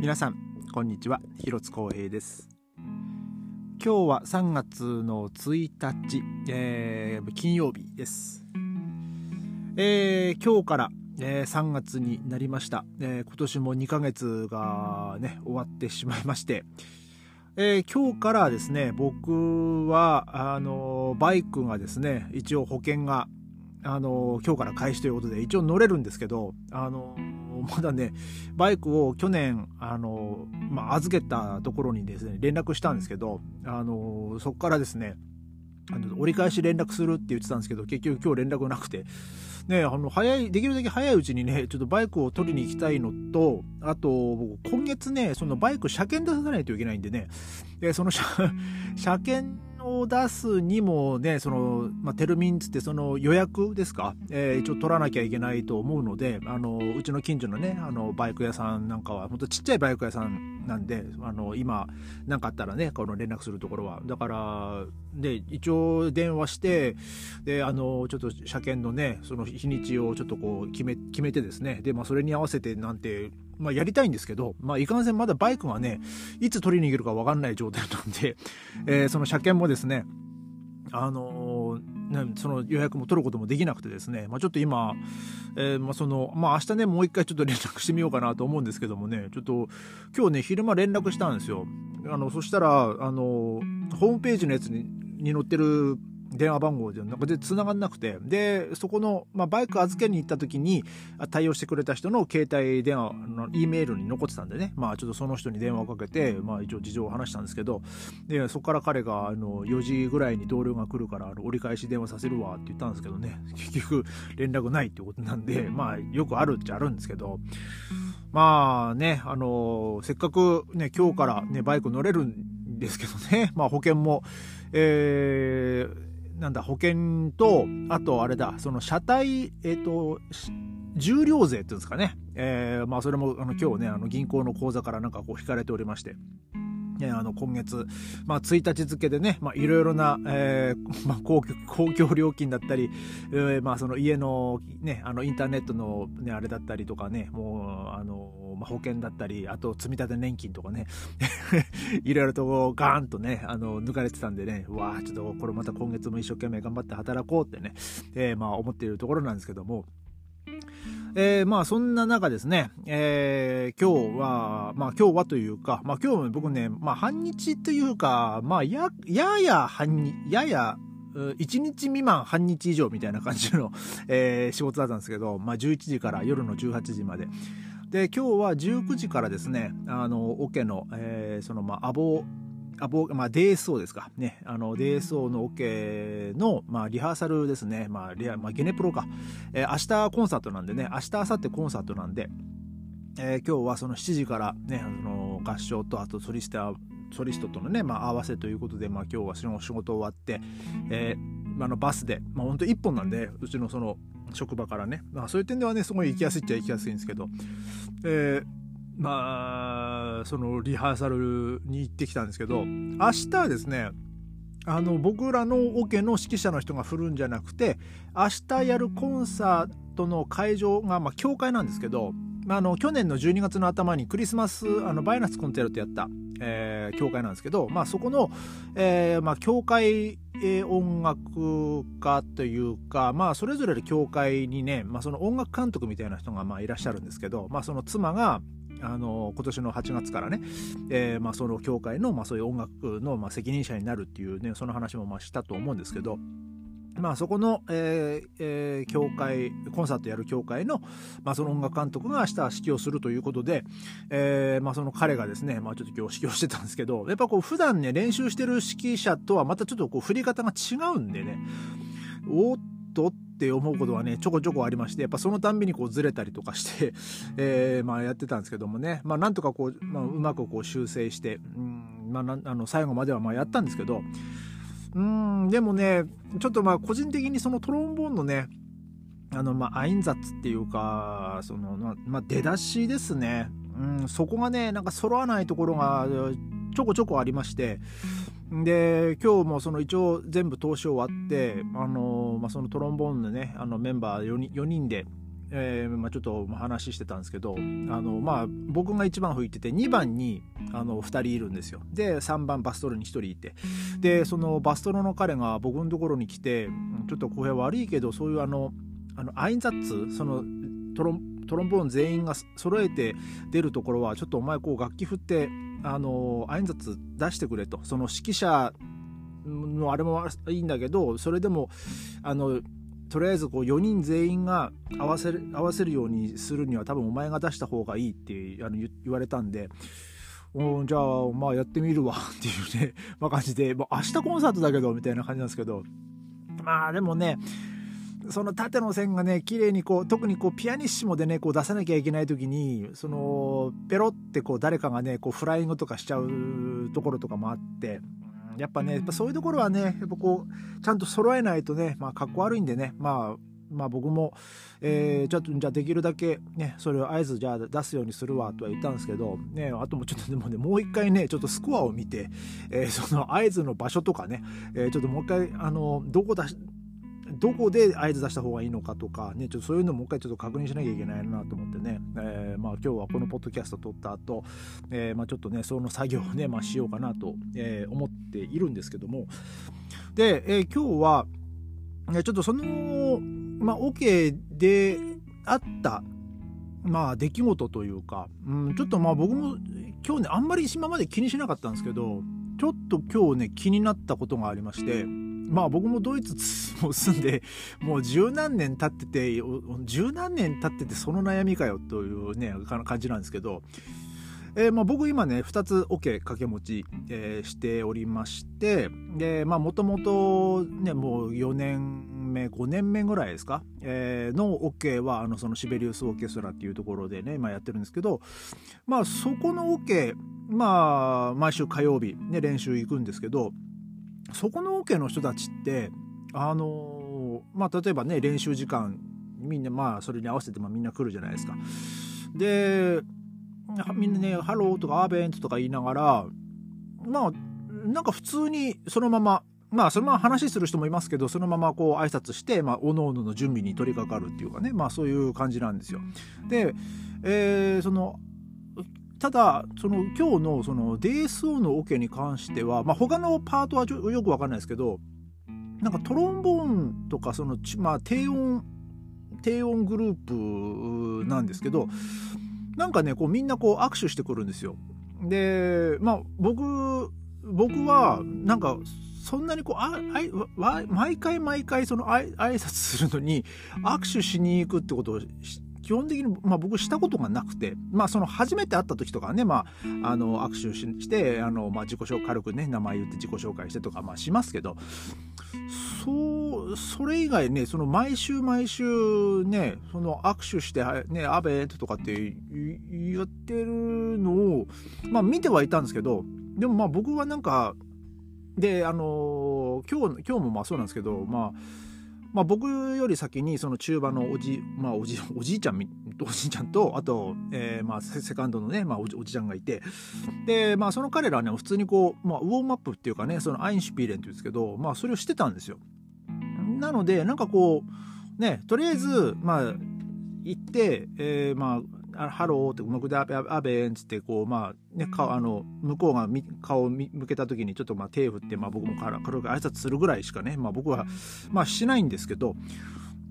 皆さんこんにちは。広津光平です。今日は3月の1日、えー、金曜日です、えー、今日から、えー、3月になりました、え今年も2ヶ月がね終わってしまいまして。えー、今日からですね僕はあのバイクがですね一応保険があの今日から開始ということで一応乗れるんですけどあのまだねバイクを去年あの、まあ、預けたところにですね連絡したんですけどあのそこからですねあの折り返し連絡するって言ってたんですけど結局今日連絡なくてね、あの早いできるだけ早いうちにねちょっとバイクを取りに行きたいのとあと僕今月ねそのバイク車検出さないといけないんでねでその車車検を出すにもねその、まあ、テルミンつってその予約ですか、えー、一応取らなきゃいけないと思うのであのうちの近所のねあのバイク屋さんなんかはほんとちっちゃいバイク屋さんなんであの今何かあったらねこの連絡するところは。だからで一応電話してであのちょっと車検のねその日にちをちょっとこう決め決めてですね。で、まあ、それに合わせてなんてまあ、やりたいんですけど、まあ、いかんせんまだバイクがね、いつ取りに行けるか分かんない状態なんで、えー、その車検もですね、あのー、ね、その予約も取ることもできなくてですね、まあ、ちょっと今、えー、まあ、その、まあ、明日ね、もう一回ちょっと連絡してみようかなと思うんですけどもね、ちょっと、今日ね、昼間連絡したんですよ。あの、そしたら、あの、ホームページのやつにに載ってる電話番号でなん。かで繋がんなくて。でそこの、まあ、バイク預けに行った時に対応してくれた人の携帯電話の E メールに残ってたんでね。まあちょっとその人に電話をかけて、まあ、一応事情を話したんですけど。でそこから彼があの4時ぐらいに同僚が来るから折り返し電話させるわって言ったんですけどね。結局連絡ないってことなんでまあよくあるっちゃあるんですけど。まあねあのせっかくね今日からねバイク乗れるんですけどね。まあ保険もえーなんだ保険とあとあれだその車体えっ、ー、と重量税っていうんですかね、えー、まあそれもあの今日ねあの銀行の口座からなんかこう引かれておりまして。ね、あの今月、まあ、1日付でね、まあ、いろいろな、えー まあ、公共公共料金だったり、えーまあ、その家の,、ね、あのインターネットの、ね、あれだったりとかねもうあの、まあ、保険だったりあと積立年金とかね いろいろとガーンとねあの抜かれてたんでねわあちょっとこれまた今月も一生懸命頑張って働こうってね、えーまあ、思っているところなんですけども。えー、まあそんな中ですね、えー、今日は、まあ今日はというか、まあ今日僕ね、まあ半日というか、まあや、やや半日、やや、1日未満半日以上みたいな感じの、えー、仕事だったんですけど、まあ11時から夜の18時まで。で、今日は19時からですね、あの、オ、ケの、えー、その、まあ、アボあぼまあ、DSO ですか。ね。あの、DSO のオ、ケの、まあ、リハーサルですね。まあ、リハ、まあ、ゲネプロか。えー、明日コンサートなんでね、明日、明後日コンサートなんで、えー、今日はその7時からね、あの合唱と、あとソリスタソリストとのね、まあ、合わせということで、まあ、今日はその仕事終わって、えー、あのバスで、まあ、本当1本なんで、うちのその職場からね、まあ、そういう点ではね、すごい行きやすいっちゃ行きやすいんですけど、えー、まあ、そのリハーサルに行ってきたんですけど、明日はですね、あの僕らのオケの指揮者の人が振るんじゃなくて明日やるコンサートの会場が、まあ、教会なんですけど、まあ、あの去年の12月の頭にクリスマスあのバイナスコンテルトやった、えー、教会なんですけど、まあ、そこの、えーまあ、教会音楽家というか、まあ、それぞれの教会にね、まあ、その音楽監督みたいな人がまあいらっしゃるんですけど、まあ、その妻があの今年の8月からね、えーまあ、その教会の、まあ、そういう音楽の、まあ、責任者になるっていうねその話もまあしたと思うんですけど。まあ、そこの、えーえー、教会コンサートやる教会の,、まあその音楽監督が明日指揮をするということで、えーまあ、その彼がですね、まあ、ちょっと今日指揮をしてたんですけどやっぱこう普段ね練習してる指揮者とはまたちょっとこう振り方が違うんでねおっとって思うことはねちょこちょこありましてやっぱそのたんびにこうずれたりとかして、えーまあ、やってたんですけどもね、まあ、なんとかこう、まあ、うまくこう修正して、うんまあ、あの最後まではまあやったんですけど。うんでもねちょっとまあ個人的にそのトロンボーンのねあのまあアインザッツっていうかそのまあ出だしですね、うん、そこがねなんか揃わないところがちょこちょこありまして。で今日もその一応全部通し終わってあの、まあ、そのトロンボーンのねあのメンバー4人 ,4 人でえー、まあ、ちょっと話してたんですけどあの、まあ、僕が1番吹いてて2番にあの2人いるんですよ。で3番バストロに1人いて。でそのバストロの彼が僕のところに来てちょっとこれ悪いけどそういうあのあのアインザッツそのトロントロンボーン全員が揃えて出るところはちょっとお前こう楽器振ってあのアインザッツ出してくれと。その指揮者のあれもいいんだけどそれでもあのとりあえずこう4人全員が合わせる合わせるようにするには多分お前が出した方がいいってあの言われたんで。おじゃあまあやってみるわ っていうね、まあ、感じで、もう明日コンサートだけどみたいな感じなんですけどまあでもねその縦の線がね綺麗にこう特にこうピアニッシモでねこう出さなきゃいけない時にそのペロってこう誰かがねこうフライングとかしちゃうところとかもあってやっぱねやっぱそういうところはねやっぱこうちゃんと揃えないとねまあかっこ悪いんでねまあまあ僕も、えー、ちょっとじゃあできるだけねそれを合図じゃあ出すようにするわとは言ったんですけどねあともちょっとでもねもう一回ねちょっとスコアを見て、えー、その合図の場所とかね、えー、ちょっともう一回あのどこ出しどこで合図出した方がいいのかとか、ね、ちょっとそういうのもう一回ちょっと確認しなきゃいけないなと思ってね、えー、まあ、今日はこのポッドキャスト撮った後、えー、まあ、ちょっとねその作業をね、まあ、しようかなと、えー、思っているんですけども。で、え今日はちょっとその、まあ、OK であったまあ出来事というか、うん、ちょっとまあ僕も今日ねあんまり今まで気にしなかったんですけどちょっと今日ね気になったことがありましてまあ僕もドイツも住んでもう十何年経ってて十何年経っててその悩みかよというね感じなんですけど、えー、まあ僕今ね2つ OK 掛け持ち、えー、しておりましてでまあもともとねもう4年目5年目ぐらいですか、えー、の OK はあのそのシベリウスオーケストラっていうところでね、まあ、やってるんですけどまあそこの OK まあ毎週火曜日ね練習行くんですけどそこのオ、ケの人たちってあのまあ例えばね練習時間みんなまあそれに合わせてまあみんな来るじゃないですか。でみんなね「Hallo」とか「Abend」とか言いながらまあなんか普通にそのまままあそのまま話する人もいますけどそのままこう挨拶してまあ各々の準備に取り掛かるっていうかねまあそういう感じなんですよ。で、えー、そのただその今日のその DSO のオ、ケに関しては、まあ、他のパートはよくわかんないですけどなんかトロンボーンとかその、まあ、低音低音グループなんですけどなんかねこうみんなこう握手してくるんですよ。でまあ僕僕はなんかそんなにこうああ毎回毎回そのあ挨拶するのに握手しに行くってことを基本的に、まあ、僕したことがなくて、まあ、その初めて会った時とかね、まあ、あの握手してあの、まあ、自己紹介軽くね名前言って自己紹介してとか、まあ、しますけどそうそれ以外ねその毎週毎週ねその握手して「ねアベとかって言ってるのを、まあ、見てはいたんですけどでもまあ僕はなんかであの今日今日もまあそうなんですけどまあまあ、僕より先にその中盤のおじ,、まあ、おじおじいちゃんおじいちゃんとあと、えー、まあセカンドのね、まあ、おじおじちゃんがいてで、まあ、その彼らはね普通にこう、まあ、ウォームアップっていうかねそのアインシュピーレンっていうんですけど、まあ、それをしてたんですよ。なのでなんかこうねとりあえずまあ行って、えー、まああハローって Guten Abend Abend つってこうまあね顔あの向こうが顔を向けた時にちょっとまあ手振ってまあ僕も軽く挨拶するぐらいしかねまあ僕はまあしないんですけど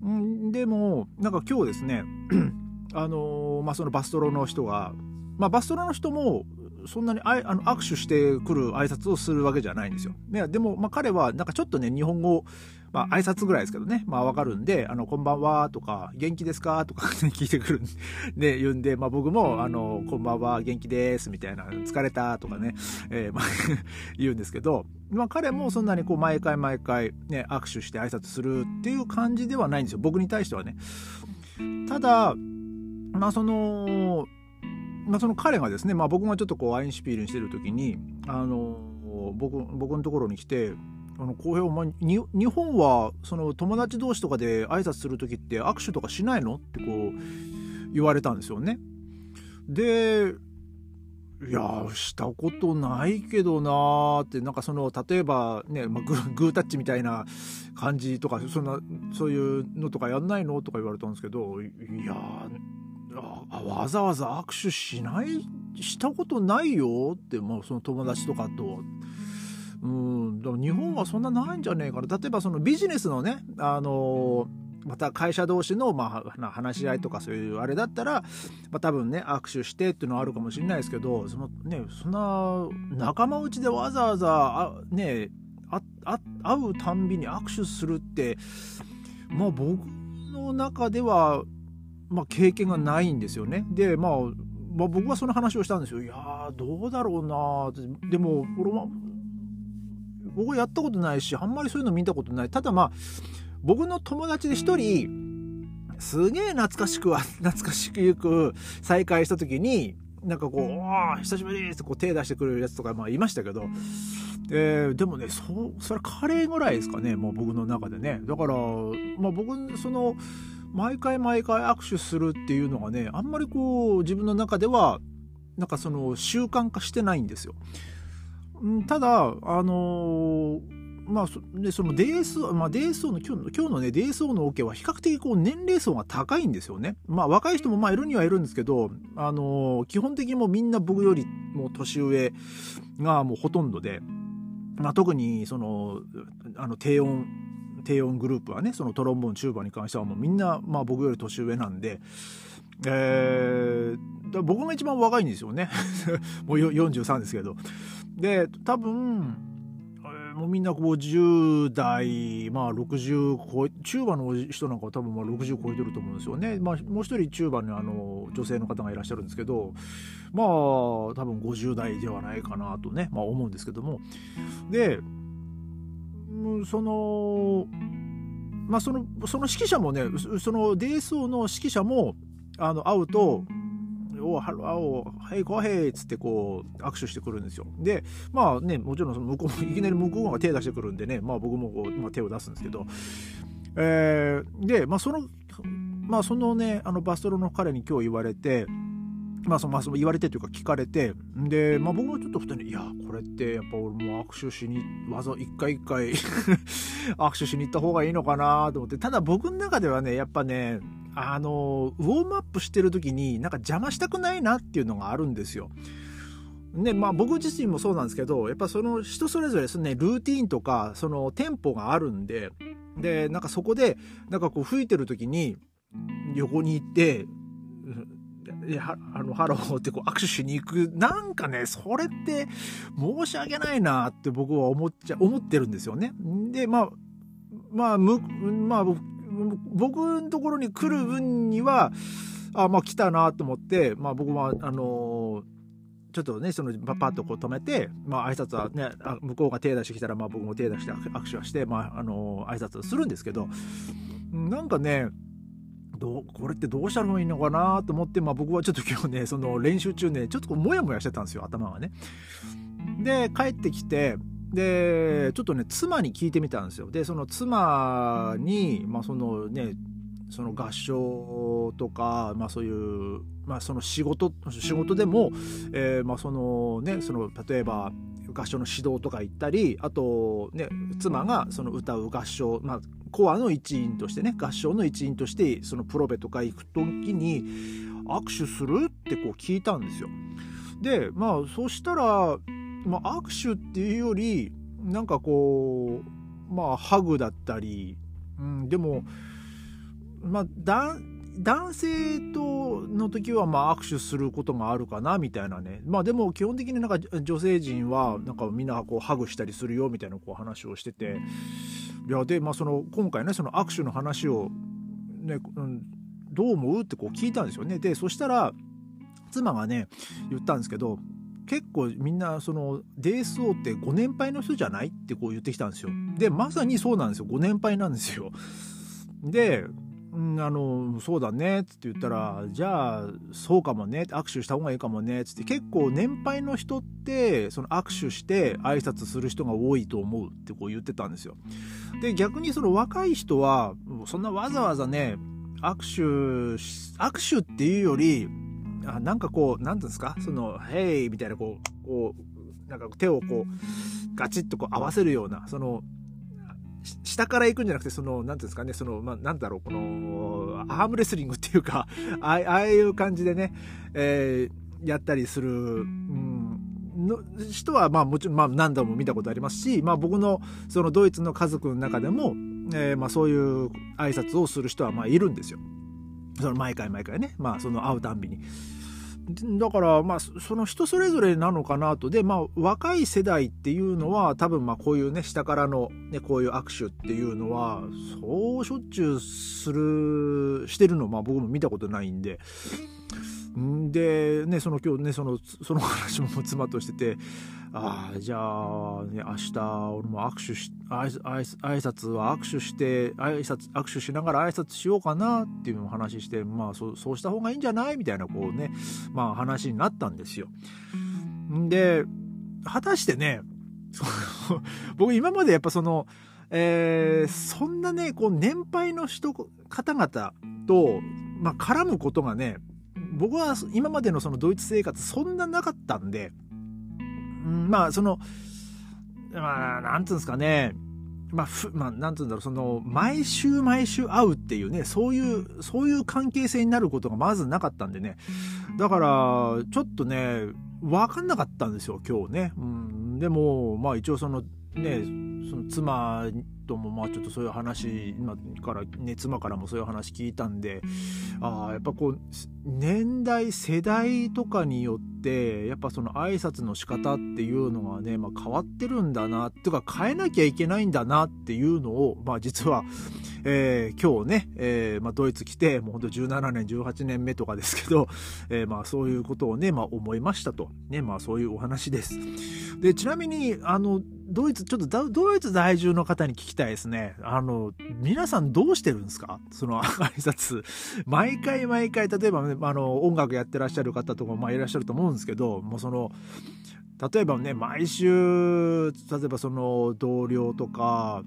んでもなんか今日ですね あのまあそのバストロの人がまあバストロの人もそんなにああの握手してくる挨拶をするわけじゃないんですよ。ね、でも、まあ、彼はなんかちょっとね日本語まあ、挨拶ぐらいですけどね、まあ、わかるんで、あの、こんばんはとか、元気ですかとか 聞いてくるんで、言うんで、まあ、僕も、あの、こんばんは、元気ですみたいな、疲れたとかね、えー、まあ 言うんですけど、まあ、彼もそんなにこう、毎回毎回、ね、握手して挨拶するっていう感じではないんですよ。僕に対してはね。ただ、まあ、その、まあ、その彼がですね、まあ、僕がちょっとこうアインシュピールにしてる時にあの僕僕のところに来てあの浩平お前日本はその友達同士とかで挨拶する時って握手とかしないのってこう言われたんですよね。でいやしたことないけどなーってなんかその例えばね、まあ、ググータッチみたいな感じとかそんなそういうのとかやんないのとか言われたんですけどいやわざわざ握手しないしたことないよって、まあ、その友達とかと。うんでも日本はそんなないんじゃねえかな例えばそのビジネスのねあのーまた会社同士の、まあ、話し合いとかそういうあれだったら、まあ、多分ね握手してっていうのはあるかもしれないですけどそのねそんな仲間内でわざわざあねああ会うたんびに握手するってまあ僕の中では、まあ、経験がないんですよね。でまあまあ、僕はその話をしたんですよ。いやどうだろうなでも俺は僕はやったことないしあんまりそういうの見たことないただまあ僕の友達で一人、すげえ懐かしくは、懐かしくゆく再会した時に、なんかこう、お久しぶりってこう手出してくれるやつとか、まあいましたけど、えー、でもね、そ、それカレーぐらいですかね、もう僕の中でね。だから、まあ僕、その、毎回毎回握手するっていうのがね、あんまりこう、自分の中では、なんかその習慣化してないんですよ。ただ、あのーまあ、でその DSO、まあ、DSO の今日の今日のね DSO のオ、ケは比較的こう年齢層が高いんですよね。まあ若い人もまあいるにはいるんですけど、あのー、基本的にもみんな僕よりも年上がもうほとんどで、まあ、特にそのあの低音低音グループはねそのトロンボーンチューバーに関してはもうみんなまあ僕より年上なんで。えー、僕が一番若いんですよね もう43ですけどで多分もうみんな50代、まあ60超え、チューバーの人なんかは多分まあ60超えてると思うんですよね。まあもう一人チューバーにあの女性の方がいらっしゃるんですけど、まあ多分50代ではないかなとね、まあ思うんですけども。で、その、まあその、その指揮者もね、その DSO の指揮者も、あの、会うと、おハロー、お Hi、こうへいっつってこう、握手してくるんですよ。で、まあね、もちろんその向こうも、いきなり向こうが手出してくるんでね、まあ僕もこう、まあ、手を出すんですけど、えー、で、まあその、まあそのね、あのバストロの彼に今日言われて、まあその、まあ、その言われてというか聞かれて、で、まあ僕もちょっと二人に、いや、これってやっぱ俺も握手しに、わざ一回一回 握手しに行った方がいいのかなと思って、ただ僕の中ではね、やっぱね、あの、ウォームアップしてる時になんか邪魔したくないなっていうのがあるんですよ。ね、まあ僕自身もそうなんですけど、やっぱその人それぞれそのね、ルーティンとか、そのテンポがあるんで、で、なんかそこで、なんかこう吹いてる時に、横に行って、あの、ハローってこう握手しに行く。なんかね、それって申し訳ないなって僕は思っちゃ、思ってるんですよね。で、まあ、まあ、む、まあ、僕のところに来る分には、あ、まあ来たなと思って、まあ僕は、あのー、ちょっとね、そのパパッとこう止めて、まあ挨拶はね、向こうが手出してきたら、まあ僕も手出して握手はして、まああの、挨拶をするんですけど、なんかね、どうこれってどうしたらいいのかなと思って、まあ僕はちょっと今日ね、その練習中ね、ちょっとこうモヤモヤしてたんですよ、頭がね。で、帰ってきて、で、ちょっとね、妻に聞いてみたんですよ。で、その妻に、まあそのね、その合唱とか、まあそういう、まあその仕事、仕事でも、えー、まあそのね、その、例えば、合唱の指導とか行ったり、あとね、妻がその歌う合唱、まあコアの一員としてね、合唱の一員として、そのプロベとか行く時に、握手するってこう聞いたんですよ。で、まあそしたら、まあ、握手っていうよりなんかこうまあハグだったり、うん、でもまあ男性との時はまあ握手することがあるかなみたいなねまあでも基本的になんか女性陣はなんかみんなこうハグしたりするよみたいなこう話をしてていやでまあその今回ねその握手の話をね、うん、どう思うってこう聞いたんですよねでそしたら妻がね言ったんですけど結構みんなその DSO ってご年配の人じゃないってこう言ってきたんですよ。でまさにそうなんですよご年配なんですよ。でん、あのそうだねっつって言ったらじゃあそうかもね握手した方がいいかもねっつって結構年配の人ってその握手して挨拶する人が多いと思うってこう言ってたんですよ。で逆にその若い人はそんなわざわざね握手握手っていうよりあなんかこう何ていうんですか？その「ヘイ!」みたいなこうこうなんか手をこうガチッとこう合わせるようなその下から行くんじゃなくてその何ていうんですかねその、まあ、なんだろうこのアームレスリングっていうか ああいう感じでね、えー、やったりする、うんの人はまあもちろんまあ何度も見たことありますし、まあ、僕のそのドイツの家族の中でも、えー、まあそういう挨拶をする人はまあいるんですよ。その毎回毎回ね、まあ、その会うたんびに。だからまあその人それぞれなのかなと。でまあ若い世代っていうのは多分まあこういうね下からのねこういう握手っていうのはそうしょっちゅうするしてるのまあ僕も見たことないんで。んでねその今日ねそのその話も妻としててああじゃあ、ね、明日俺も握手し挨拶は握手して挨拶握手しながら挨拶しようかなっていうのを話してまあそそうした方がいいんじゃないみたいなこうねまあ話になったんですよ。で果たしてね 僕今までやっぱその、えー、そんなねこう年配の人方々と、まあ、絡むことがね僕は今までのそのドイツ生活そんななかったんで、うん、まあそのまあなんつうんですかねまあ、ふ、まあ、なんつうんだろう、その、毎週毎週会うっていうね、そういう、そういう関係性になることがまずなかったんでね。だから、ちょっとね、わかんなかったんですよ、今日ね。うん、でも、まあ一応その、ね、その妻ともまあちょっとそういう話から、ね、妻からもそういう話聞いたんでああやっぱこう年代世代とかによってやっぱその挨拶の仕方っていうのがね、まあ、変わってるんだなっていうか変えなきゃいけないんだなっていうのを、まあ、実は、えー、今日ね、えーまあ、ドイツ来てもうほんと17年18年目とかですけど、えー、まあそういうことをね、まあ、思いましたと、ねまあ、そういうお話です。でちなみにあのドイツ、ちょっとドイツ在住の方に聞きたいですね。あの、皆さんどうしてるんですか？その挨拶。毎回毎回、例えば、ね、あの、音楽やってらっしゃる方とか、まあいらっしゃると思うんですけど、もうその、例えばね、毎週、例えばその同僚とか、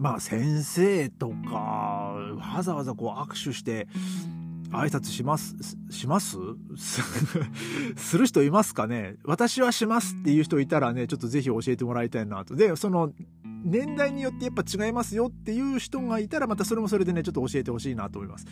まあ先生とか、わざわざこう握手して、挨拶します？します？する人いますかね？私はしますっていう人いたらね、ちょっとぜひ教えてもらいたいなと。で、その、年代によってやっぱ違いますよっていう人がいたらまたそれもそれでねちょっと教えてほしいなと思います。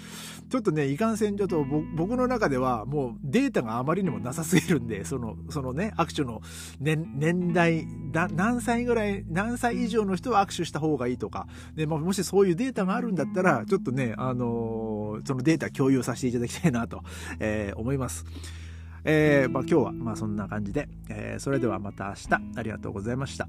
ちょっとねいかんせんちょっと僕の中ではもうデータがあまりにもなさすぎるんでそのそのね握手の年年代何歳ぐらい何歳以上の人は握手した方がいいとか。で、まあ、もしそういうデータがあるんだったらちょっとねあのー、そのデータ共有させていただきたいなと、えー、思いますえー、まあ、今日はまあそんな感じで、えー、それではまた明日ありがとうございました。